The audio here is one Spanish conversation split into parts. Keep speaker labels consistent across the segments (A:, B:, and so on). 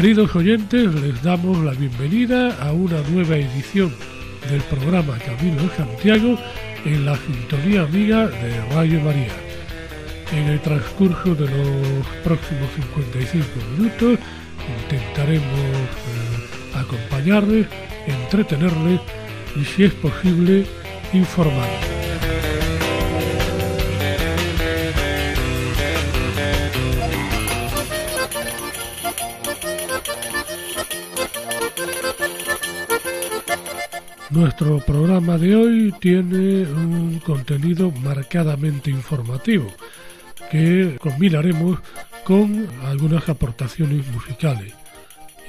A: Queridos oyentes, les damos la bienvenida a una nueva edición del programa Camino de Santiago en la sintonía amiga de Radio María. En el transcurso de los próximos 55 minutos intentaremos eh, acompañarles, entretenerles y, si es posible, informarles. Nuestro programa de hoy tiene un contenido marcadamente informativo que combinaremos con algunas aportaciones musicales.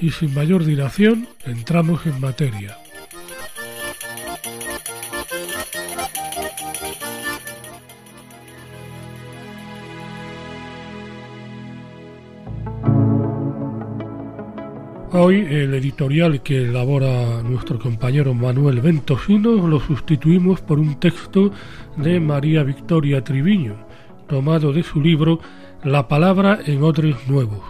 A: Y sin mayor dilación, entramos en materia. Hoy el editorial que elabora nuestro compañero Manuel Ventosinos lo sustituimos por un texto de María Victoria Triviño, tomado de su libro La palabra en odres nuevos,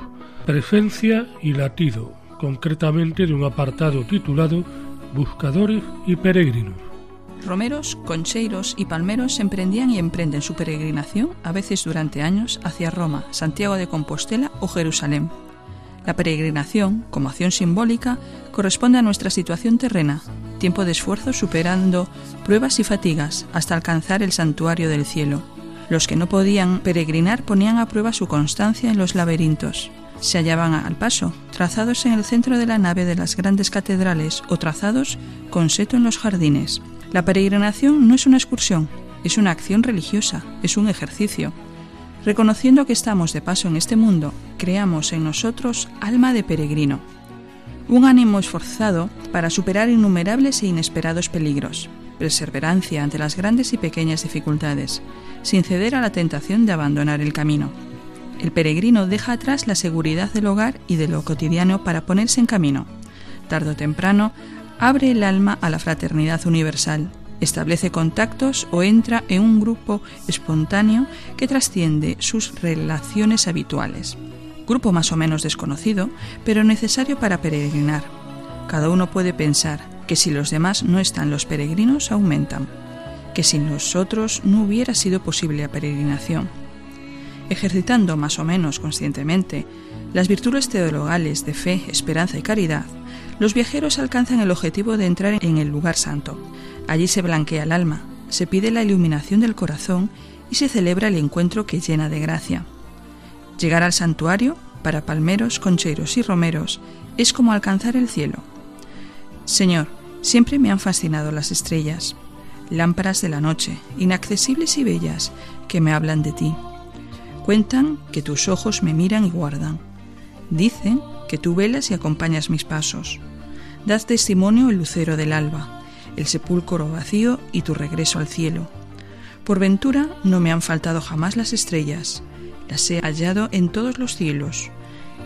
A: presencia y latido, concretamente de un apartado titulado Buscadores y peregrinos.
B: Romeros, concheiros y palmeros emprendían y emprenden su peregrinación, a veces durante años, hacia Roma, Santiago de Compostela o Jerusalén la peregrinación, como acción simbólica, corresponde a nuestra situación terrena, tiempo de esfuerzo superando pruebas y fatigas hasta alcanzar el santuario del cielo. Los que no podían peregrinar ponían a prueba su constancia en los laberintos. Se hallaban al paso, trazados en el centro de la nave de las grandes catedrales o trazados con seto en los jardines. La peregrinación no es una excursión, es una acción religiosa, es un ejercicio. Reconociendo que estamos de paso en este mundo, creamos en nosotros alma de peregrino, un ánimo esforzado para superar innumerables e inesperados peligros, perseverancia ante las grandes y pequeñas dificultades, sin ceder a la tentación de abandonar el camino. El peregrino deja atrás la seguridad del hogar y de lo cotidiano para ponerse en camino. Tardo o temprano, abre el alma a la fraternidad universal, establece contactos o entra en un grupo espontáneo que trasciende sus relaciones habituales. Grupo más o menos desconocido, pero necesario para peregrinar. Cada uno puede pensar que si los demás no están, los peregrinos aumentan, que sin nosotros no hubiera sido posible la peregrinación. Ejercitando más o menos conscientemente las virtudes teologales de fe, esperanza y caridad, los viajeros alcanzan el objetivo de entrar en el lugar santo, Allí se blanquea el alma, se pide la iluminación del corazón y se celebra el encuentro que llena de gracia. Llegar al santuario, para palmeros, concheros y romeros, es como alcanzar el cielo. Señor, siempre me han fascinado las estrellas, lámparas de la noche, inaccesibles y bellas, que me hablan de ti. Cuentan que tus ojos me miran y guardan. Dicen que tú velas y acompañas mis pasos. Das testimonio el lucero del alba el sepulcro vacío y tu regreso al cielo. Por ventura no me han faltado jamás las estrellas, las he hallado en todos los cielos.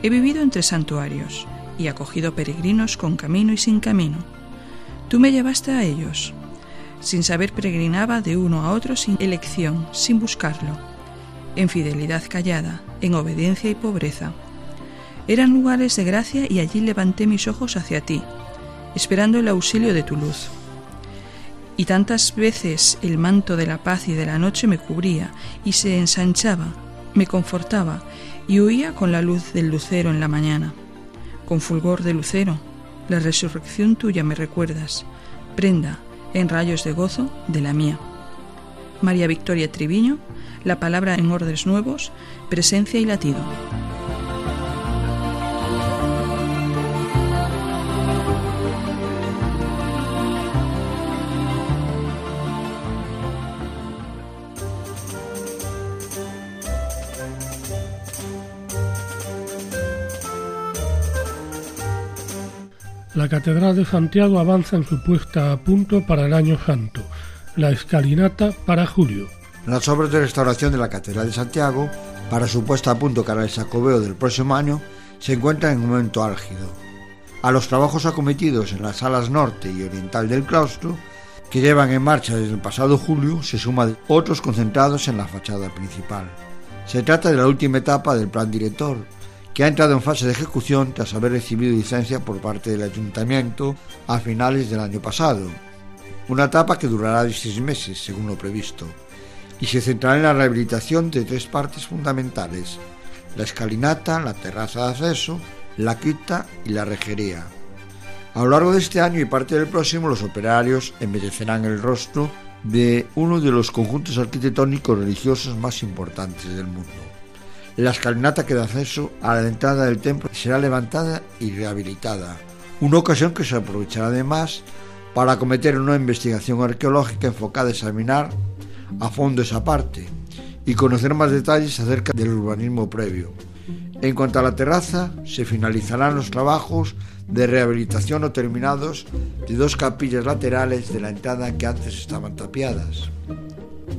B: He vivido entre santuarios y acogido peregrinos con camino y sin camino. Tú me llevaste a ellos. Sin saber peregrinaba de uno a otro sin elección, sin buscarlo, en fidelidad callada, en obediencia y pobreza. Eran lugares de gracia y allí levanté mis ojos hacia ti, esperando el auxilio de tu luz. Y tantas veces el manto de la paz y de la noche me cubría y se ensanchaba, me confortaba y huía con la luz del lucero en la mañana. Con fulgor de lucero, la resurrección tuya me recuerdas, prenda en rayos de gozo de la mía. María Victoria Triviño, la palabra en órdenes nuevos, presencia y latido.
A: La Catedral de Santiago avanza en su puesta a punto para el año santo, la escalinata para julio.
C: Las obras de restauración de la Catedral de Santiago, para su puesta a punto para el sacobeo del próximo año, se encuentran en un momento álgido. A los trabajos acometidos en las salas norte y oriental del claustro, que llevan en marcha desde el pasado julio, se suman otros concentrados en la fachada principal. Se trata de la última etapa del plan director, que ha entrado en fase de ejecución tras haber recibido licencia por parte del ayuntamiento a finales del año pasado. Una etapa que durará 16 meses, según lo previsto y se centrará en la rehabilitación de tres partes fundamentales, la escalinata, la terraza de acceso, la cripta y la rejería. A lo largo de este año y parte del próximo, los operarios embellecerán el rostro de uno de los conjuntos arquitectónicos religiosos más importantes del mundo. La escalinata que da acceso a la entrada del templo será levantada y rehabilitada, una ocasión que se aprovechará además para acometer una investigación arqueológica enfocada a examinar a fondo esa parte y conocer más detalles acerca del urbanismo previo. En cuanto a la terraza, se finalizarán los trabajos de rehabilitación o terminados de dos capillas laterales de la entrada que antes estaban tapiadas.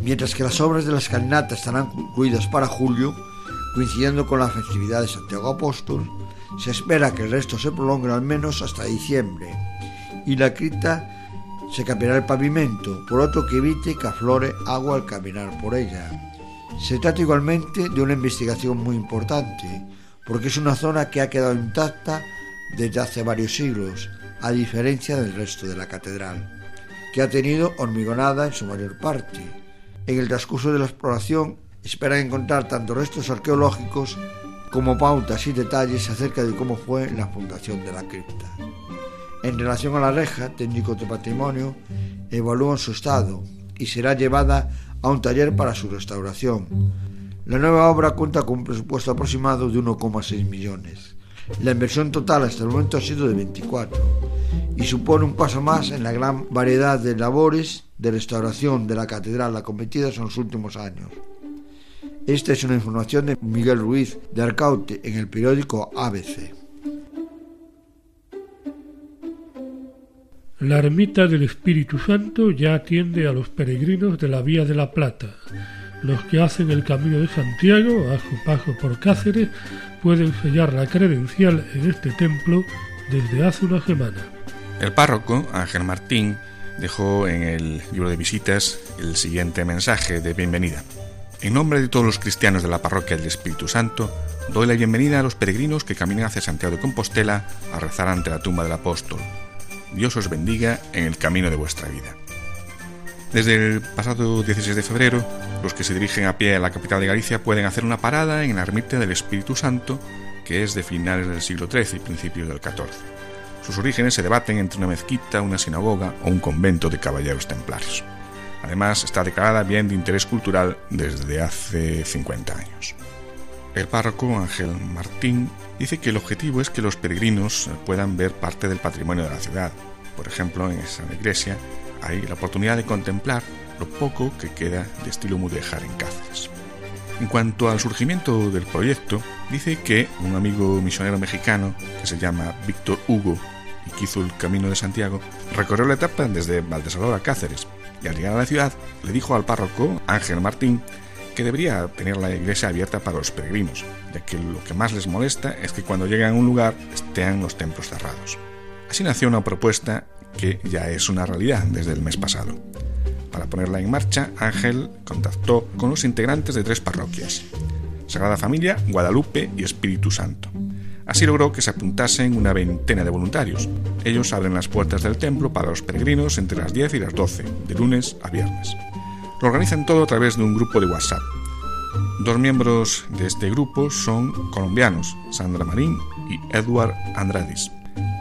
C: Mientras que las obras de la escalinata estarán concluidas para julio, coincidiendo con la festividad de Santiago Apóstol, se espera que el resto se prolongue al menos hasta diciembre y la cripta se cambiará el pavimento por otro que evite que aflore agua al caminar por ella. Se trata igualmente de una investigación muy importante, porque es una zona que ha quedado intacta desde hace varios siglos, a diferencia del resto de la catedral, que ha tenido hormigonada en su mayor parte. En el transcurso de la exploración esperan encontrar tanto restos arqueológicos como pautas y detalles acerca de cómo fue la fundación de la cripta. En relación a la reja, técnicos de patrimonio evalúan su estado y será llevada a un taller para su restauración. La nueva obra cuenta con un presupuesto aproximado de 1,6 millones. La inversión total hasta el momento ha sido de 24 y supone un paso más en la gran variedad de labores de restauración de la catedral acometidas en los últimos años. Esta es una información de Miguel Ruiz de Arcaute en el periódico ABC.
A: La ermita del Espíritu Santo ya atiende a los peregrinos de la Vía de la Plata. Los que hacen el camino de Santiago a su paso por Cáceres pueden sellar la credencial en este templo desde hace una semana.
D: El párroco, Ángel Martín, dejó en el libro de visitas el siguiente mensaje de bienvenida. En nombre de todos los cristianos de la parroquia del Espíritu Santo, doy la bienvenida a los peregrinos que caminan hacia Santiago de Compostela a rezar ante la tumba del apóstol Dios os bendiga en el camino de vuestra vida. Desde el pasado 16 de febrero, los que se dirigen a pie a la capital de Galicia pueden hacer una parada en la ermita del Espíritu Santo, que es de finales del siglo XIII y principios del XIV. Sus orígenes se debaten entre una mezquita, una sinagoga o un convento de caballeros templarios. Además, está declarada bien de interés cultural desde hace 50 años. El párroco Ángel Martín dice que el objetivo es que los peregrinos puedan ver parte del patrimonio de la ciudad. Por ejemplo, en esa iglesia hay la oportunidad de contemplar lo poco que queda de estilo mudéjar en Cáceres. En cuanto al surgimiento del proyecto, dice que un amigo misionero mexicano que se llama Víctor Hugo y que hizo el Camino de Santiago, recorrió la etapa desde Valdesalor a Cáceres al llegar a la ciudad le dijo al párroco Ángel Martín que debería tener la iglesia abierta para los peregrinos, ya que lo que más les molesta es que cuando llegan a un lugar estén los templos cerrados. Así nació una propuesta que ya es una realidad desde el mes pasado. Para ponerla en marcha, Ángel contactó con los integrantes de tres parroquias, Sagrada Familia, Guadalupe y Espíritu Santo. Así logró que se apuntasen una veintena de voluntarios. Ellos abren las puertas del templo para los peregrinos entre las 10 y las 12, de lunes a viernes. Lo organizan todo a través de un grupo de WhatsApp. Dos miembros de este grupo son colombianos, Sandra Marín y Edward Andradis.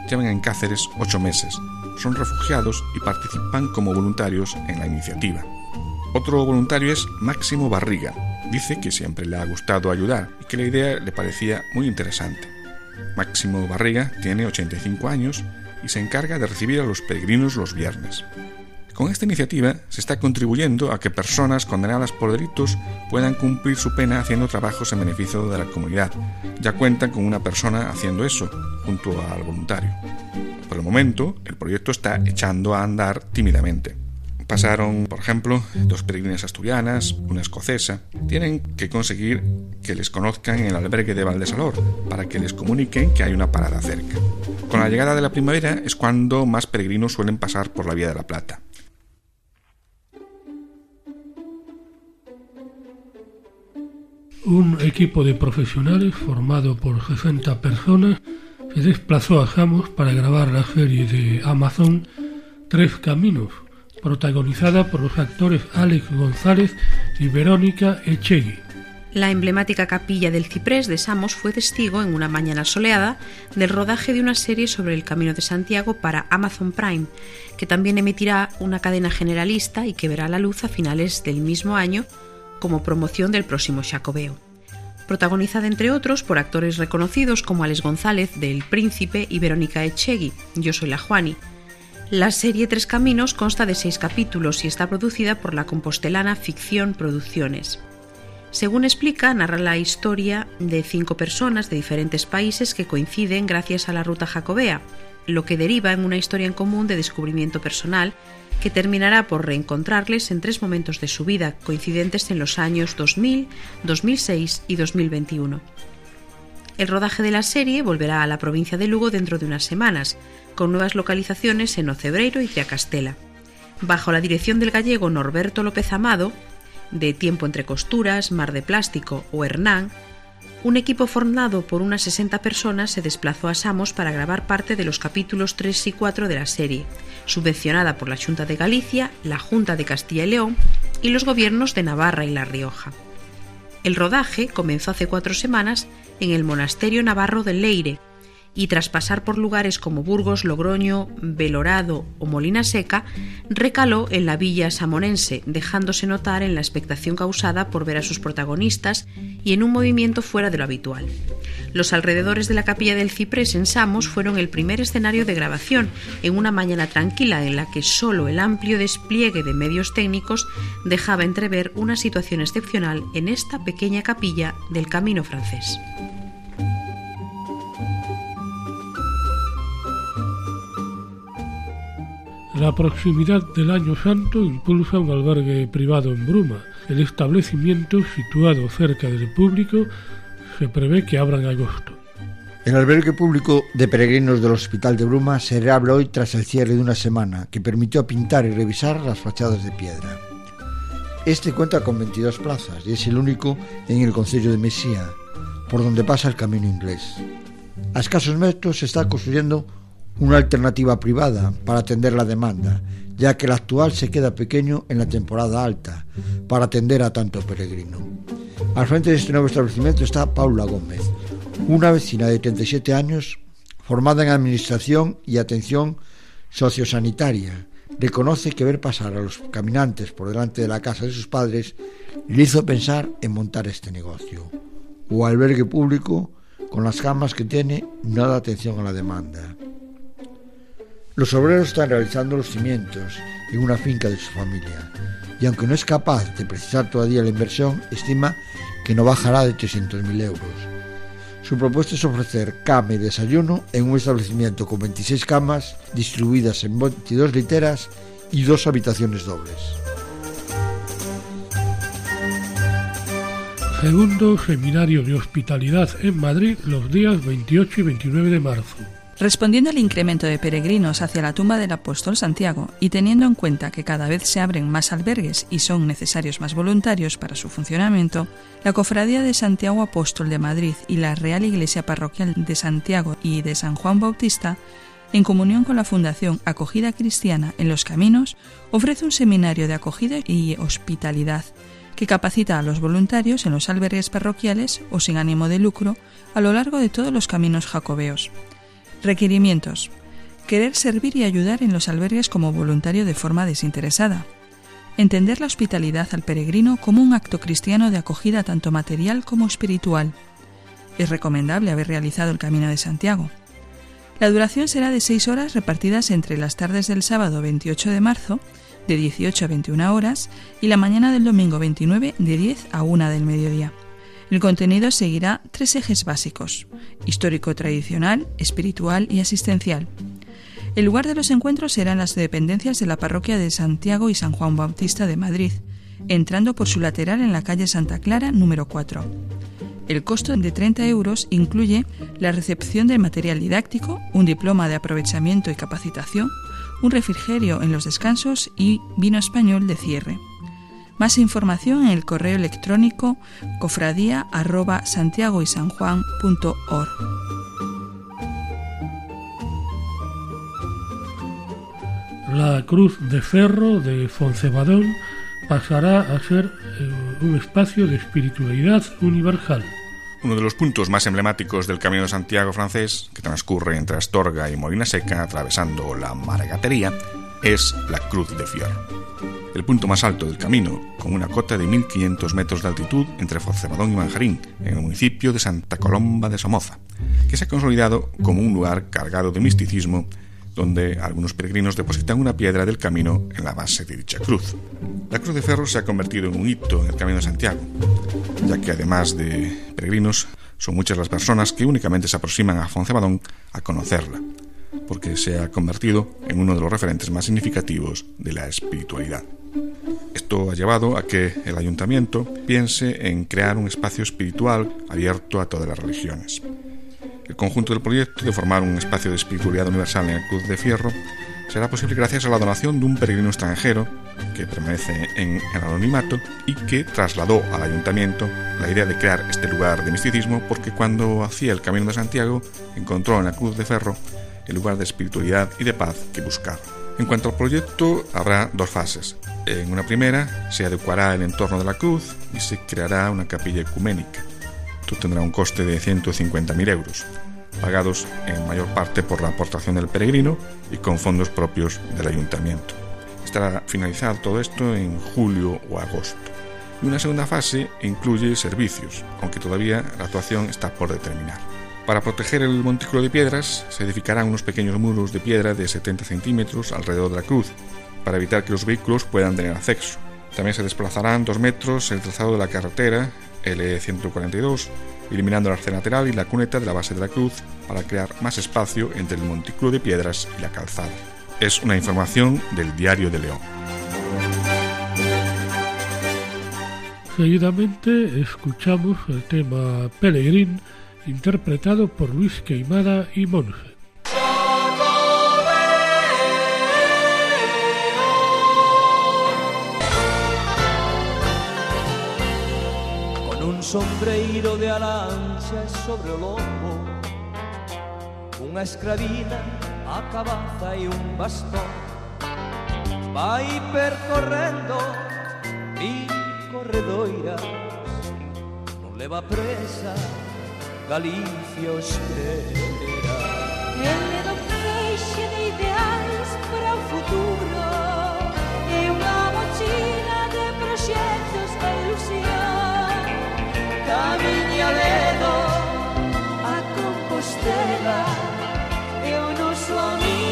D: Llevan en Cáceres ocho meses, son refugiados y participan como voluntarios en la iniciativa. Otro voluntario es Máximo Barriga. Dice que siempre le ha gustado ayudar y que la idea le parecía muy interesante. Máximo Barriga tiene 85 años y se encarga de recibir a los peregrinos los viernes. Con esta iniciativa se está contribuyendo a que personas condenadas por delitos puedan cumplir su pena haciendo trabajos en beneficio de la comunidad. Ya cuentan con una persona haciendo eso, junto al voluntario. Por el momento, el proyecto está echando a andar tímidamente. Pasaron, por ejemplo, dos peregrinas asturianas, una escocesa. Tienen que conseguir que les conozcan en el albergue de Valdesalor para que les comuniquen que hay una parada cerca. Con la llegada de la primavera es cuando más peregrinos suelen pasar por la Vía de la Plata.
A: Un equipo de profesionales formado por 60 personas se desplazó a Jamos para grabar la serie de Amazon Tres Caminos, protagonizada por los actores Alex González y Verónica Echegui.
E: La emblemática capilla del Ciprés de Samos fue testigo en una mañana soleada del rodaje de una serie sobre el Camino de Santiago para Amazon Prime, que también emitirá una cadena generalista y que verá la luz a finales del mismo año como promoción del próximo Jacobeo. Protagonizada entre otros por actores reconocidos como Alex González del Príncipe y Verónica Echegui, Yo soy la Juani, la serie Tres Caminos consta de seis capítulos y está producida por la compostelana Ficción Producciones. Según explica, narra la historia de cinco personas de diferentes países que coinciden gracias a la ruta jacobea, lo que deriva en una historia en común de descubrimiento personal que terminará por reencontrarles en tres momentos de su vida coincidentes en los años 2000, 2006 y 2021. El rodaje de la serie volverá a la provincia de Lugo dentro de unas semanas, con nuevas localizaciones en Ocebreiro y Triacastela. Bajo la dirección del gallego Norberto López Amado, de Tiempo entre Costuras, Mar de Plástico o Hernán, un equipo formado por unas 60 personas se desplazó a Samos para grabar parte de los capítulos 3 y 4 de la serie, subvencionada por la Junta de Galicia, la Junta de Castilla y León y los gobiernos de Navarra y La Rioja. El rodaje comenzó hace cuatro semanas en el Monasterio Navarro de Leire, y tras pasar por lugares como Burgos, Logroño, Belorado o Molina Seca, recaló en la villa samonense, dejándose notar en la expectación causada por ver a sus protagonistas y en un movimiento fuera de lo habitual. Los alrededores de la capilla del Ciprés en Samos fueron el primer escenario de grabación, en una mañana tranquila en la que solo el amplio despliegue de medios técnicos dejaba entrever una situación excepcional en esta pequeña capilla del Camino francés.
A: La proximidad del Año Santo impulsa un albergue privado en Bruma. El establecimiento, situado cerca del público, se prevé que abra en agosto.
C: El albergue público de peregrinos del Hospital de Bruma se reabre hoy tras el cierre de una semana que permitió pintar y revisar las fachadas de piedra. Este cuenta con 22 plazas y es el único en el Concello de Mesía, por donde pasa el camino inglés. A escasos metros se está construyendo una alternativa privada para atender la demanda, ya que el actual se queda pequeño en la temporada alta para atender a tanto peregrino. Al frente de este nuevo establecimiento está Paula Gómez, una vecina de 37 años formada en Administración y Atención Sociosanitaria. Reconoce que ver pasar a los caminantes por delante de la casa de sus padres le hizo pensar en montar este negocio. O albergue público, con las camas que tiene, no da atención a la demanda. Los obreros están realizando los cimientos en una finca de su familia y aunque no es capaz de precisar todavía la inversión, estima que no bajará de 300.000 euros. Su propuesta es ofrecer cama y desayuno en un establecimiento con 26 camas distribuidas en 22 literas y dos habitaciones dobles.
A: Segundo Seminario de Hospitalidad en Madrid los días 28 y 29 de marzo.
B: Respondiendo al incremento de peregrinos hacia la tumba del apóstol Santiago y teniendo en cuenta que cada vez se abren más albergues y son necesarios más voluntarios para su funcionamiento, la Cofradía de Santiago Apóstol de Madrid y la Real Iglesia Parroquial de Santiago y de San Juan Bautista, en comunión con la Fundación Acogida Cristiana en los Caminos, ofrece un seminario de acogida y hospitalidad que capacita a los voluntarios en los albergues parroquiales o sin ánimo de lucro a lo largo de todos los caminos jacobeos Requerimientos. Querer servir y ayudar en los albergues como voluntario de forma desinteresada. Entender la hospitalidad al peregrino como un acto cristiano de acogida tanto material como espiritual. Es recomendable haber realizado el Camino de Santiago. La duración será de seis horas repartidas entre las tardes del sábado 28 de marzo, de 18 a 21 horas, y la mañana del domingo 29, de 10 a 1 del mediodía. El contenido seguirá tres ejes básicos, histórico-tradicional, espiritual y asistencial. El lugar de los encuentros serán las dependencias de la parroquia de Santiago y San Juan Bautista de Madrid, entrando por su lateral en la calle Santa Clara número 4. El costo de 30 euros incluye la recepción del material didáctico, un diploma de aprovechamiento y capacitación, un refrigerio en los descansos y vino español de cierre. Más información en el correo electrónico cofradía
A: La Cruz de Ferro de Foncebadón pasará a ser eh, un espacio de espiritualidad universal.
D: Uno de los puntos más emblemáticos del Camino de Santiago francés, que transcurre entre Astorga y Molina Seca, atravesando la Margatería, es la Cruz de Fior. El punto más alto del camino, con una cota de 1.500 metros de altitud entre Forcebadón y Manjarín, en el municipio de Santa Colomba de Somoza, que se ha consolidado como un lugar cargado de misticismo donde algunos peregrinos depositan una piedra del camino en la base de dicha cruz. La cruz de ferro se ha convertido en un hito en el Camino de Santiago, ya que además de peregrinos, son muchas las personas que únicamente se aproximan a Foncebadón a conocerla, porque se ha convertido en uno de los referentes más significativos de la espiritualidad. Esto ha llevado a que el ayuntamiento piense en crear un espacio espiritual abierto a todas las religiones. El conjunto del proyecto de formar un espacio de espiritualidad universal en el Cruz de Fierro será posible gracias a la donación de un peregrino extranjero que permanece en el anonimato y que trasladó al ayuntamiento la idea de crear este lugar de misticismo porque cuando hacía el Camino de Santiago encontró en la Cruz de Ferro el lugar de espiritualidad y de paz que buscaba. En cuanto al proyecto, habrá dos fases. En una primera, se adecuará el entorno de la cruz y se creará una capilla ecuménica. Esto tendrá un coste de 150.000 euros, pagados en mayor parte por la aportación del peregrino y con fondos propios del ayuntamiento. Estará finalizado todo esto en julio o agosto. Y una segunda fase incluye servicios, aunque todavía la actuación está por determinar. Para proteger el montículo de piedras, se edificarán unos pequeños muros de piedra de 70 centímetros alrededor de la cruz, para evitar que los vehículos puedan tener acceso. También se desplazarán dos metros el trazado de la carretera L142, eliminando el arce lateral y la cuneta de la base de la cruz para crear más espacio entre el montículo de piedras y la calzada. Es una información del Diario de León.
A: Seguidamente escuchamos el tema Pelegrín, interpretado por Luis Queimada y Monge.
F: sombreiro de alancha sobre o lombo Unha escravina a cabaza e un bastón. Vai percorrendo mil corredoiras. Non leva presa Galicia o espera
G: Ele do feixe de ideais para o futuro. E unha mochila de proxectos de ilusión
F: camiña ledo a Compostela. E o noso amigo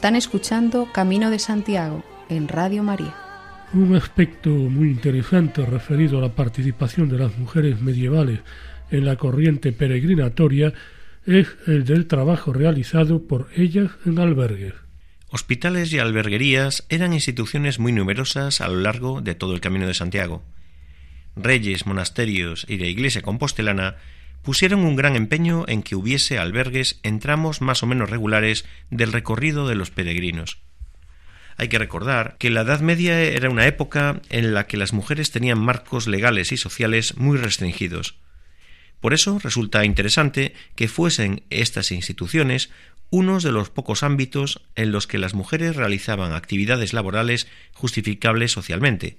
E: Están escuchando Camino de Santiago en Radio María.
A: Un aspecto muy interesante referido a la participación de las mujeres medievales en la corriente peregrinatoria es el del trabajo realizado por ellas en albergues.
H: Hospitales y alberguerías eran instituciones muy numerosas a lo largo de todo el Camino de Santiago. Reyes, monasterios y la Iglesia compostelana pusieron un gran empeño en que hubiese albergues en tramos más o menos regulares del recorrido de los peregrinos. Hay que recordar que la Edad Media era una época en la que las mujeres tenían marcos legales y sociales muy restringidos. Por eso resulta interesante que fuesen estas instituciones unos de los pocos ámbitos en los que las mujeres realizaban actividades laborales justificables socialmente.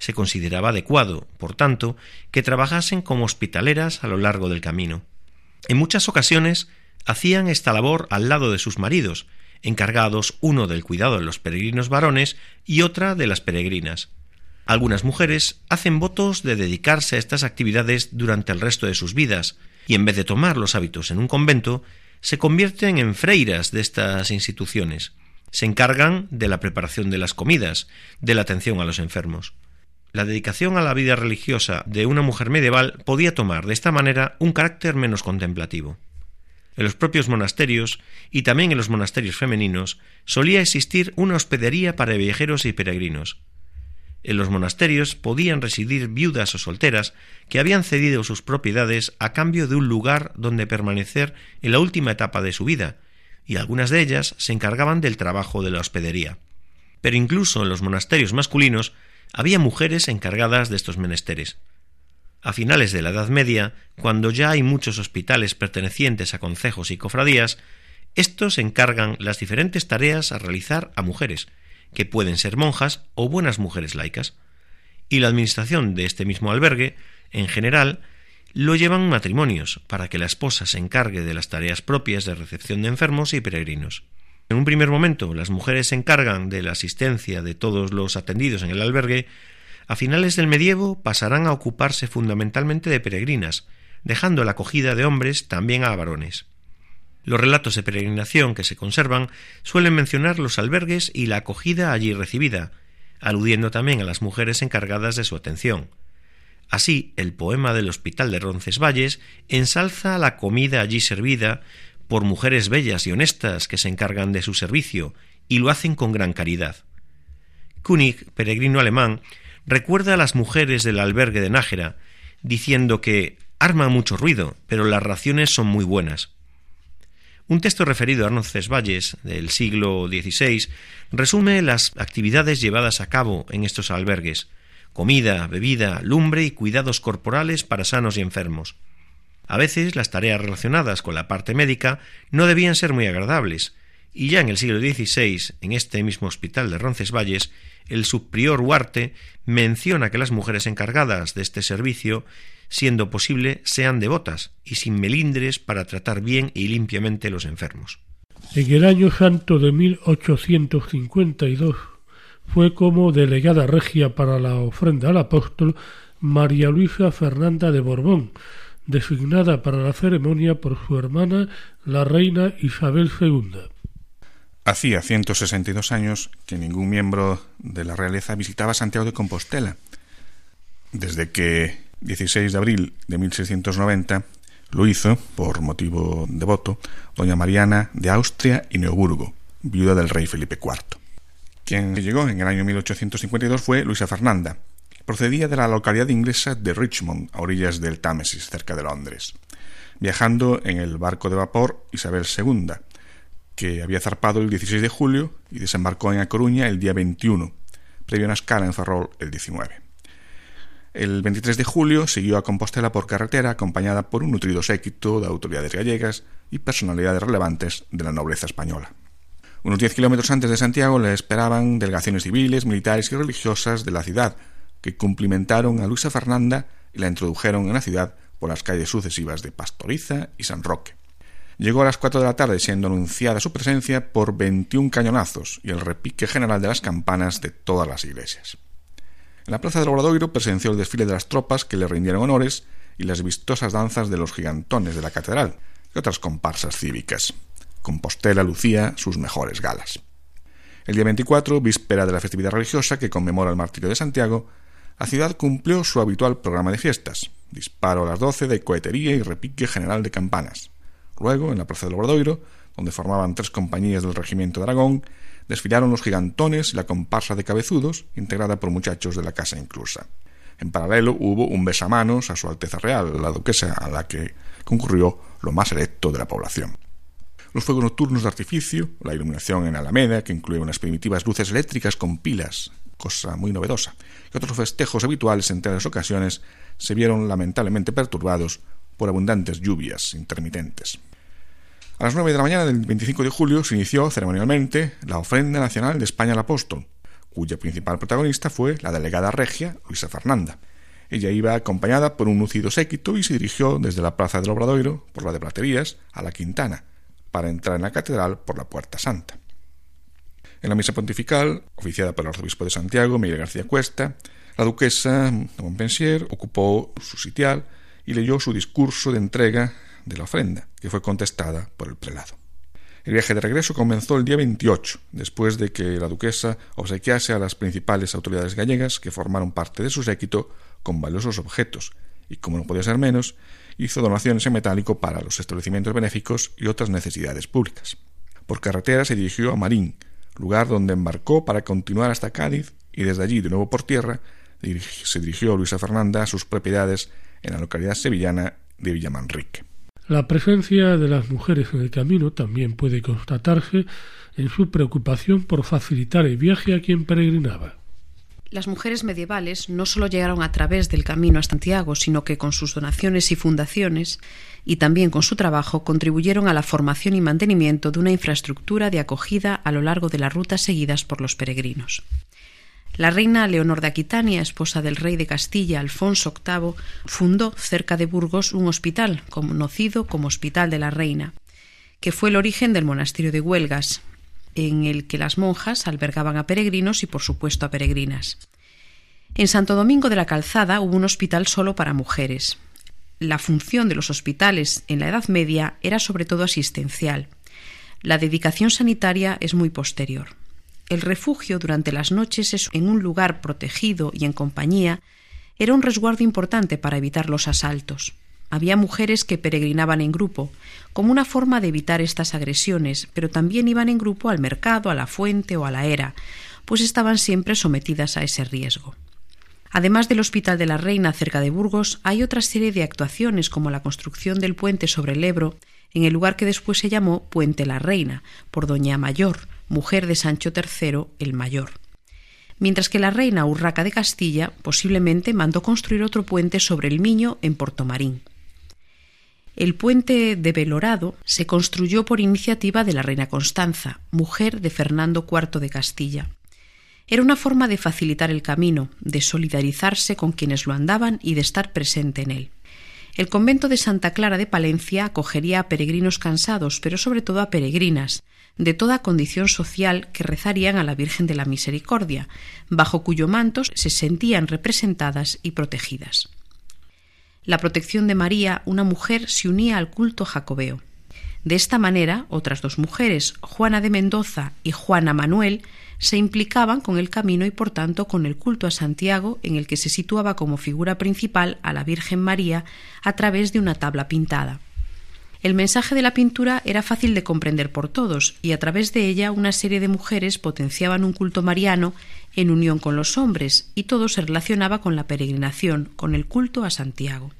H: Se consideraba adecuado, por tanto, que trabajasen como hospitaleras a lo largo del camino. En muchas ocasiones hacían esta labor al lado de sus maridos, encargados uno del cuidado de los peregrinos varones y otra de las peregrinas. Algunas mujeres hacen votos de dedicarse a estas actividades durante el resto de sus vidas, y en vez de tomar los hábitos en un convento, se convierten en freiras de estas instituciones. Se encargan de la preparación de las comidas, de la atención a los enfermos. La dedicación a la vida religiosa de una mujer medieval podía tomar de esta manera un carácter menos contemplativo. En los propios monasterios y también en los monasterios femeninos solía existir una hospedería para viajeros y peregrinos. En los monasterios podían residir viudas o solteras que habían cedido sus propiedades a cambio de un lugar donde permanecer en la última etapa de su vida, y algunas de ellas se encargaban del trabajo de la hospedería. Pero incluso en los monasterios masculinos había mujeres encargadas de estos menesteres. A finales de la Edad Media, cuando ya hay muchos hospitales pertenecientes a concejos y cofradías, estos encargan las diferentes tareas a realizar a mujeres, que pueden ser monjas o buenas mujeres laicas, y la administración de este mismo albergue, en general, lo llevan matrimonios, para que la esposa se encargue de las tareas propias de recepción de enfermos y peregrinos. En un primer momento, las mujeres se encargan de la asistencia de todos los atendidos en el albergue, a finales del medievo pasarán a ocuparse fundamentalmente de peregrinas, dejando la acogida de hombres también a varones. Los relatos de peregrinación que se conservan suelen mencionar los albergues y la acogida allí recibida, aludiendo también a las mujeres encargadas de su atención. Así, el poema del Hospital de Roncesvalles ensalza la comida allí servida por mujeres bellas y honestas que se encargan de su servicio y lo hacen con gran caridad. König, peregrino alemán, recuerda a las mujeres del albergue de Nájera, diciendo que arman mucho ruido, pero las raciones son muy buenas. Un texto referido a Roncesvalles del siglo XVI resume las actividades llevadas a cabo en estos albergues comida, bebida, lumbre y cuidados corporales para sanos y enfermos. A veces las tareas relacionadas con la parte médica no debían ser muy agradables, y ya en el siglo XVI, en este mismo hospital de Roncesvalles, el subprior Huarte menciona que las mujeres encargadas de este servicio siendo posible, sean devotas y sin melindres para tratar bien y limpiamente los enfermos.
A: En el año santo de 1852 fue como delegada regia para la ofrenda al apóstol María Luisa Fernanda de Borbón, designada para la ceremonia por su hermana, la reina Isabel II.
D: Hacía 162 años que ningún miembro de la realeza visitaba Santiago de Compostela. Desde que 16 de abril de 1690 lo hizo, por motivo de voto, doña Mariana de Austria y Neoburgo, viuda del rey Felipe IV. Quien llegó en el año 1852 fue Luisa Fernanda. Procedía de la localidad inglesa de Richmond, a orillas del Támesis, cerca de Londres, viajando en el barco de vapor Isabel II, que había zarpado el 16 de julio y desembarcó en A Coruña el día 21, previo a una escala en Ferrol el 19. El 23 de julio siguió a Compostela por carretera acompañada por un nutrido séquito de autoridades gallegas y personalidades relevantes de la nobleza española. Unos diez kilómetros antes de Santiago le esperaban delegaciones civiles, militares y religiosas de la ciudad, que cumplimentaron a Luisa Fernanda y la introdujeron en la ciudad por las calles sucesivas de Pastoriza y San Roque. Llegó a las cuatro de la tarde siendo anunciada su presencia por veintiún cañonazos y el repique general de las campanas de todas las iglesias. En la plaza del Obradoiro presenció el desfile de las tropas que le rindieron honores y las vistosas danzas de los gigantones de la catedral y otras comparsas cívicas. Compostela lucía sus mejores galas. El día 24, víspera de la festividad religiosa que conmemora el martirio de Santiago, la ciudad cumplió su habitual programa de fiestas, disparo a las doce de cohetería y repique general de campanas. Luego, en la plaza del Obradoiro, donde formaban tres compañías del regimiento de Aragón, desfilaron los gigantones y la comparsa de cabezudos, integrada por muchachos de la casa inclusa. En paralelo hubo un besamanos a su Alteza Real, la duquesa, a la que concurrió lo más electo de la población. Los fuegos nocturnos de artificio, la iluminación en Alameda, que incluye unas primitivas luces eléctricas con pilas, cosa muy novedosa, y otros festejos habituales en tales ocasiones se vieron lamentablemente perturbados por abundantes lluvias intermitentes. A las nueve de la mañana del 25 de julio se inició ceremonialmente la ofrenda nacional de España al apóstol, cuya principal protagonista fue la delegada regia Luisa Fernanda. Ella iba acompañada por un lucido séquito y se dirigió desde la plaza del Obradoiro, por la de Platerías, a la Quintana, para entrar en la catedral por la Puerta Santa. En la misa pontifical, oficiada por el arzobispo de Santiago, Miguel García Cuesta, la duquesa de Montpensier ocupó su sitial y leyó su discurso de entrega de la ofrenda, que fue contestada por el prelado. El viaje de regreso comenzó el día 28, después de que la duquesa obsequiase a las principales autoridades gallegas que formaron parte de su séquito con valiosos objetos, y como no podía ser menos, hizo donaciones en metálico para los establecimientos benéficos y otras necesidades públicas. Por carretera se dirigió a Marín, lugar donde embarcó para continuar hasta Cádiz y desde allí de nuevo por tierra se dirigió Luisa Fernanda a sus propiedades en la localidad sevillana de Villamanrique.
A: La presencia de las mujeres en el camino también puede constatarse en su preocupación por facilitar el viaje a quien peregrinaba.
E: Las mujeres medievales no solo llegaron a través del camino a Santiago, sino que con sus donaciones y fundaciones, y también con su trabajo, contribuyeron a la formación y mantenimiento de una infraestructura de acogida a lo largo de las rutas seguidas por los peregrinos. La reina Leonor de Aquitania, esposa del rey de Castilla Alfonso VIII, fundó cerca de Burgos un hospital, conocido como Hospital de la Reina, que fue el origen del monasterio de Huelgas, en el que las monjas albergaban a peregrinos y por supuesto a peregrinas. En Santo Domingo de la Calzada hubo un hospital solo para mujeres. La función de los hospitales en la Edad Media era sobre todo asistencial. La dedicación sanitaria es muy posterior. El refugio durante las noches en un lugar protegido y en compañía era un resguardo importante para evitar los asaltos. Había mujeres que peregrinaban en grupo, como una forma de evitar estas agresiones, pero también iban en grupo al mercado, a la fuente o a la era, pues estaban siempre sometidas a ese riesgo. Además del Hospital de la Reina cerca de Burgos, hay otra serie de actuaciones como la construcción del puente sobre el Ebro, en el lugar que después se llamó Puente la Reina, por Doña Mayor, mujer de Sancho III el Mayor. Mientras que la reina Urraca de Castilla posiblemente mandó construir otro puente sobre el Miño en Portomarín. El puente de Belorado se construyó por iniciativa de la reina Constanza, mujer de Fernando IV de Castilla. Era una forma de facilitar el camino, de solidarizarse con quienes lo andaban y de estar presente en él. El convento de Santa Clara de Palencia acogería a peregrinos cansados, pero sobre todo a peregrinas, de toda condición social que rezarían a la Virgen de la Misericordia, bajo cuyo manto se sentían representadas y protegidas la protección de María, una mujer se unía al culto jacobeo. De esta manera, otras dos mujeres, Juana de Mendoza y Juana Manuel, se implicaban con el camino y por tanto con el culto a Santiago, en el que se situaba como figura principal a la Virgen María a través de una tabla pintada. El mensaje de la pintura era fácil de comprender por todos, y a través de ella una serie de mujeres potenciaban un culto mariano en unión con los hombres, y todo se relacionaba con la peregrinación, con el culto a Santiago.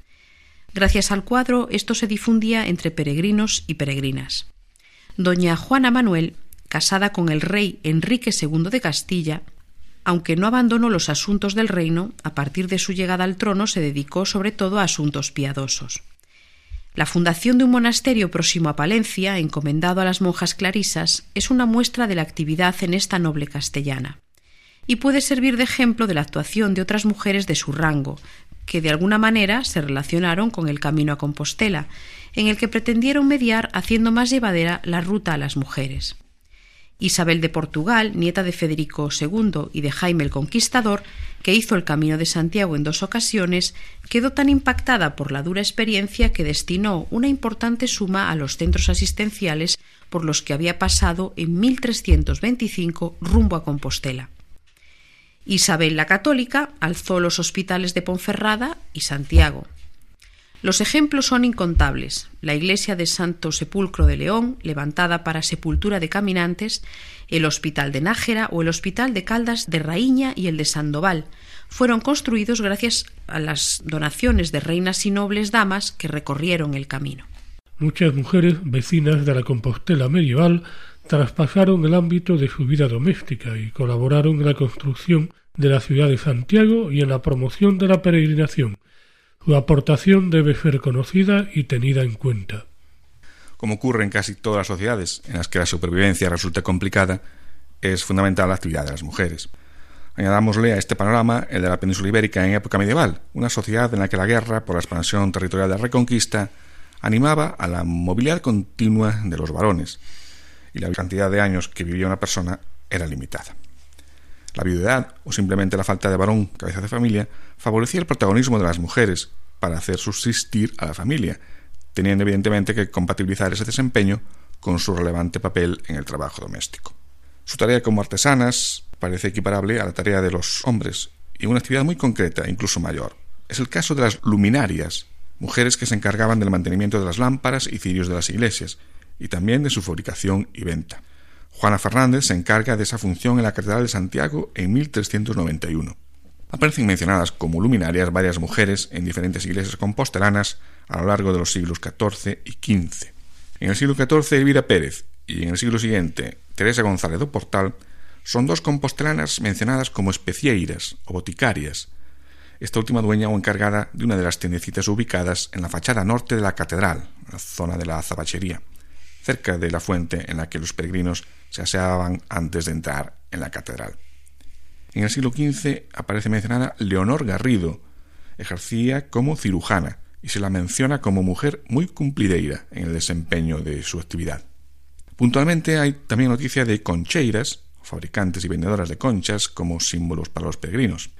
E: Gracias al cuadro, esto se difundía entre peregrinos y peregrinas. Doña Juana Manuel, casada con el rey Enrique II de Castilla, aunque no abandonó los asuntos del reino, a partir de su llegada al trono se dedicó sobre todo a asuntos piadosos. La fundación de un monasterio próximo a Palencia, encomendado a las monjas clarisas, es una muestra de la actividad en esta noble castellana y puede servir de ejemplo de la actuación de otras mujeres de su rango, que de alguna manera se relacionaron con el camino a Compostela, en el que pretendieron mediar haciendo más llevadera la ruta a las mujeres. Isabel de Portugal, nieta de Federico II y de Jaime el Conquistador, que hizo el Camino de Santiago en dos ocasiones, quedó tan impactada por la dura experiencia que destinó una importante suma a los centros asistenciales por los que había pasado en 1325 rumbo a Compostela. Isabel la Católica alzó los hospitales de Ponferrada y Santiago. Los ejemplos son incontables. La iglesia de Santo Sepulcro de León, levantada para sepultura de caminantes, el Hospital de Nájera o el Hospital de Caldas de Raíña y el de Sandoval, fueron construidos gracias a las donaciones de reinas y nobles damas que recorrieron el camino.
A: Muchas mujeres vecinas de la Compostela medieval traspasaron el ámbito de su vida doméstica y colaboraron en la construcción de la ciudad de Santiago y en la promoción de la peregrinación, su aportación debe ser conocida y tenida en cuenta.
D: Como ocurre en casi todas las sociedades en las que la supervivencia resulta complicada, es fundamental la actividad de las mujeres. Añadámosle a este panorama el de la península ibérica en época medieval, una sociedad en la que la guerra por la expansión territorial de la reconquista animaba a la movilidad continua de los varones, y la cantidad de años que vivía una persona era limitada. La viudedad o simplemente la falta de varón cabeza de familia favorecía el protagonismo de las mujeres para hacer subsistir a la familia, teniendo evidentemente que compatibilizar ese desempeño con su relevante papel en el trabajo doméstico. Su tarea como artesanas parece equiparable a la tarea de los hombres, y una actividad muy concreta, incluso mayor. Es el caso de las luminarias, mujeres que se encargaban del mantenimiento de las lámparas y cirios de las iglesias, y también de su fabricación y venta. Juana Fernández se encarga de esa función en la Catedral de Santiago en 1391. Aparecen mencionadas como luminarias varias mujeres en diferentes iglesias compostelanas a lo largo de los siglos XIV y XV. En el siglo XIV, Elvira Pérez y en el siglo siguiente, Teresa González do Portal son dos compostelanas mencionadas como especieiras o boticarias, esta última dueña o encargada de una de las tiendecitas ubicadas en la fachada norte de la catedral, la zona de la azabachería, cerca de la fuente en la que los peregrinos se aseaban antes de entrar en la catedral. En el siglo XV aparece mencionada Leonor Garrido, ejercía como cirujana y se la menciona como mujer muy cumplideira en el desempeño de su actividad. Puntualmente hay también noticia de concheiras, fabricantes y vendedoras de conchas como símbolos para los peregrinos.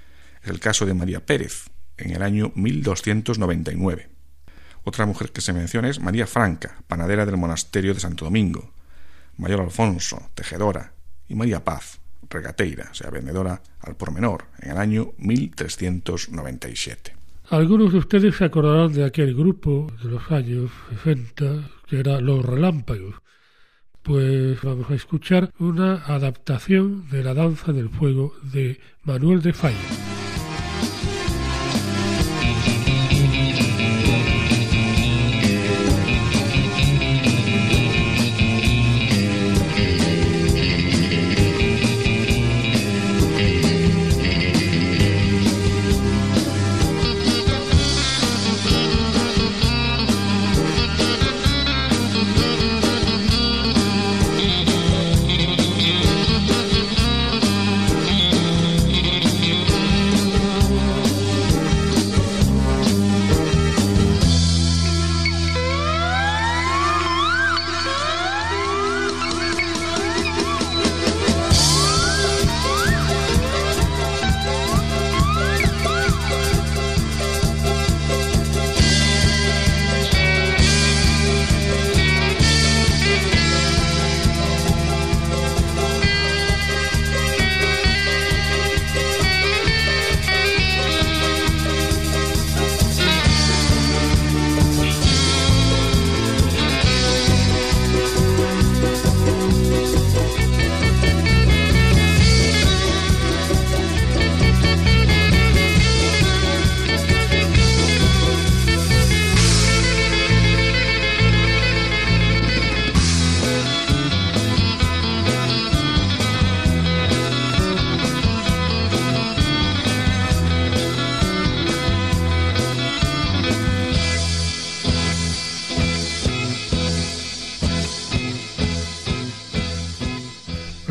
D: Es el caso de María Pérez, en el año 1299. Otra mujer que se menciona es María Franca, panadera del monasterio de Santo Domingo, Mayor Alfonso, tejedora, y María Paz, regateira, o sea, vendedora al por menor, en el año 1397.
A: Algunos de ustedes se acordarán de aquel grupo de los años 60 que era Los Relámpagos. Pues vamos a escuchar una adaptación de la danza del fuego de Manuel de Falla.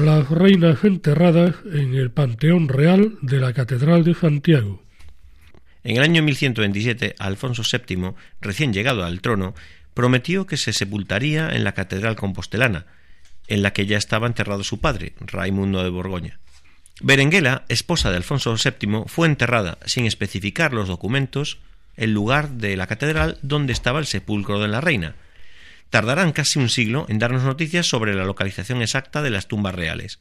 A: Reinas enterradas en el Panteón Real de la Catedral de Santiago.
H: En el año 1127, Alfonso VII, recién llegado al trono, prometió que se sepultaría en la Catedral Compostelana, en la que ya estaba enterrado su padre, Raimundo de Borgoña. Berenguela, esposa de Alfonso VII, fue enterrada, sin especificar los documentos, el lugar de la catedral donde estaba el sepulcro de la reina, tardarán casi un siglo en darnos noticias sobre la localización exacta de las tumbas reales.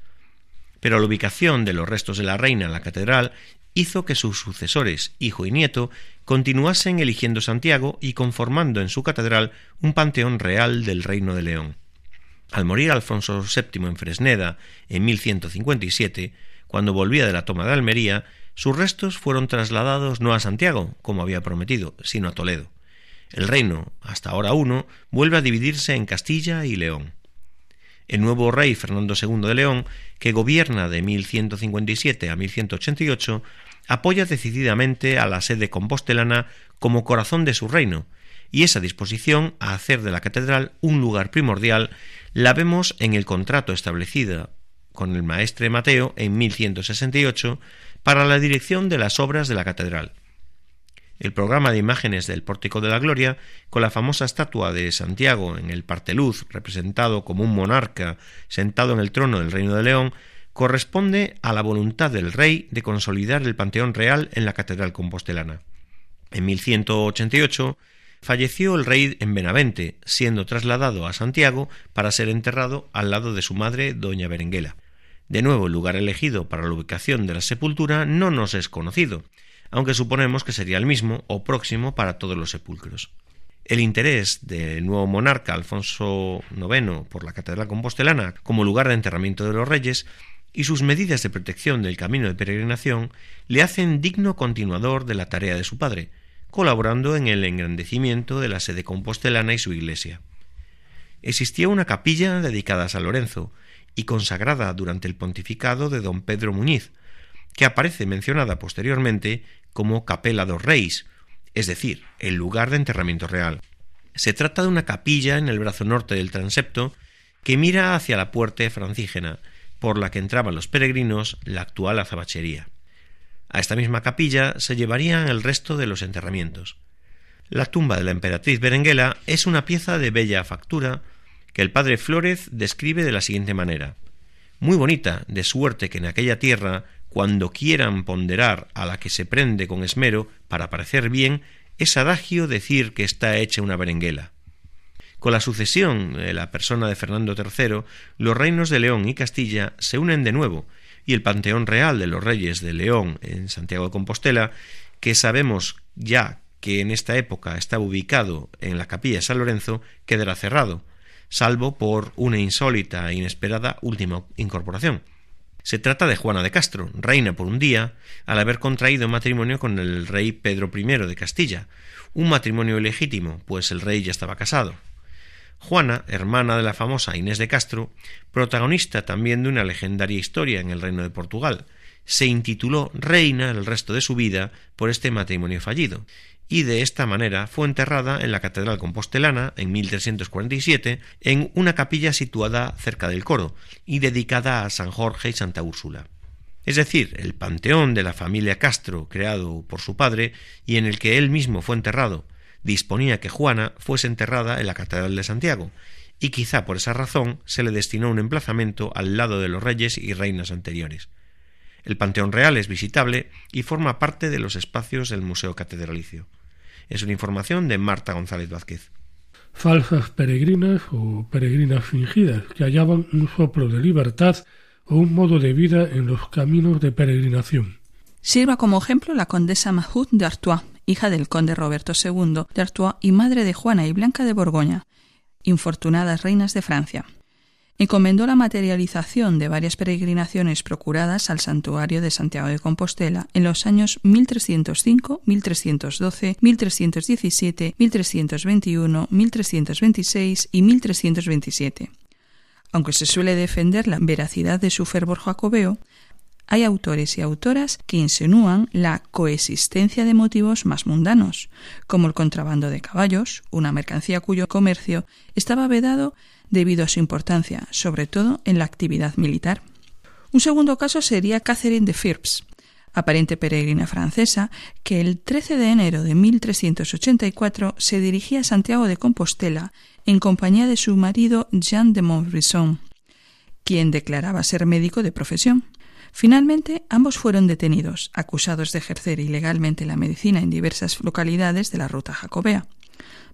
H: pero la ubicación de los restos de la reina en la catedral hizo que sus sucesores, hijo y nieto, continuasen eligiendo Santiago y conformando en su catedral un panteón real del Reino de León. Al morir Alfonso VII en Fresneda en 1157, cuando volvía de la toma de Almería, sus restos fueron trasladados no a Santiago, como había prometido, sino a Toledo. El reino, hasta ahora uno, vuelve a dividirse en Castilla y León. El nuevo rey Fernando II de León, que gobierna de 1157 a 1188, apoya decididamente a la sede compostelana como corazón de su reino, y esa disposición a hacer de la catedral un lugar primordial la vemos en el contrato establecido con el maestre Mateo en 1168 para la dirección de las obras de la catedral. El programa de imágenes del Pórtico de la Gloria, con la famosa estatua de Santiago en el parteluz, representado como un monarca sentado en el trono del Reino de León, corresponde a la voluntad del rey de consolidar el panteón real en la catedral compostelana. En 1188 falleció el rey en Benavente, siendo trasladado a Santiago para ser enterrado al lado de su madre, doña Berenguela. De nuevo, el lugar elegido para la ubicación de la sepultura no nos es conocido, aunque suponemos que sería el mismo o próximo para todos los sepulcros. El interés del nuevo monarca Alfonso IX por la Catedral Compostelana como lugar de enterramiento de los reyes y sus medidas de protección del camino de peregrinación le hacen digno continuador de la tarea de su padre, colaborando en el engrandecimiento de la sede compostelana y su iglesia. Existía una capilla dedicada a San Lorenzo y consagrada durante el pontificado de don Pedro Muñiz, que aparece mencionada posteriormente como Capela dos Reis, es decir, el lugar de enterramiento real. Se trata de una capilla en el brazo norte del transepto que mira hacia la puerta francígena, por la que entraban los peregrinos, la actual azabachería. A esta misma capilla se llevarían el resto de los enterramientos. La tumba de la emperatriz Berenguela es una pieza de bella factura que el padre Flórez describe de la siguiente manera muy bonita, de suerte que en aquella tierra, cuando quieran ponderar a la que se prende con esmero para parecer bien, es adagio decir que está hecha una berenguela. Con la sucesión de la persona de Fernando III, los reinos de León y Castilla se unen de nuevo, y el panteón real de los reyes de León en Santiago de Compostela, que sabemos ya que en esta época estaba ubicado en la capilla de San Lorenzo, quedará cerrado, salvo por una insólita e inesperada última incorporación. Se trata de Juana de Castro, reina por un día, al haber contraído matrimonio con el rey Pedro I de Castilla, un matrimonio ilegítimo, pues el rey ya estaba casado. Juana, hermana de la famosa Inés de Castro, protagonista también de una legendaria historia en el reino de Portugal, se intituló reina el resto de su vida por este matrimonio fallido, y de esta manera fue enterrada en la Catedral Compostelana en 1347 en una capilla situada cerca del coro y dedicada a San Jorge y Santa Úrsula. Es decir, el panteón de la familia Castro creado por su padre y en el que él mismo fue enterrado, disponía que Juana fuese enterrada en la Catedral de Santiago, y quizá por esa razón se le destinó un emplazamiento al lado de los reyes y reinas anteriores. El Panteón Real es visitable y forma parte de los espacios del Museo Catedralicio. Es una información de Marta González Vázquez.
A: Falsas peregrinas o peregrinas fingidas que hallaban un soplo de libertad o un modo de vida en los caminos de peregrinación.
B: Sirva como ejemplo la condesa Mahut de Artois, hija del conde Roberto II de Artois y madre de Juana y Blanca de Borgoña, infortunadas reinas de Francia. Encomendó la materialización de varias peregrinaciones procuradas al santuario de Santiago de Compostela en los años 1305, 1312, 1317, 1321, 1326 y 1327. Aunque se suele defender la veracidad de su fervor jacobeo, hay autores y autoras que insinúan la coexistencia de motivos más mundanos, como el contrabando de caballos, una mercancía cuyo comercio estaba vedado debido a su importancia, sobre todo en la actividad militar. Un segundo caso sería Catherine de Phipps, aparente peregrina francesa, que el 13 de enero de 1384 se dirigía a Santiago de Compostela en compañía de su marido Jean de Montbrison, quien declaraba ser médico de profesión. Finalmente, ambos fueron detenidos, acusados de ejercer ilegalmente la medicina en diversas localidades de la ruta jacobea.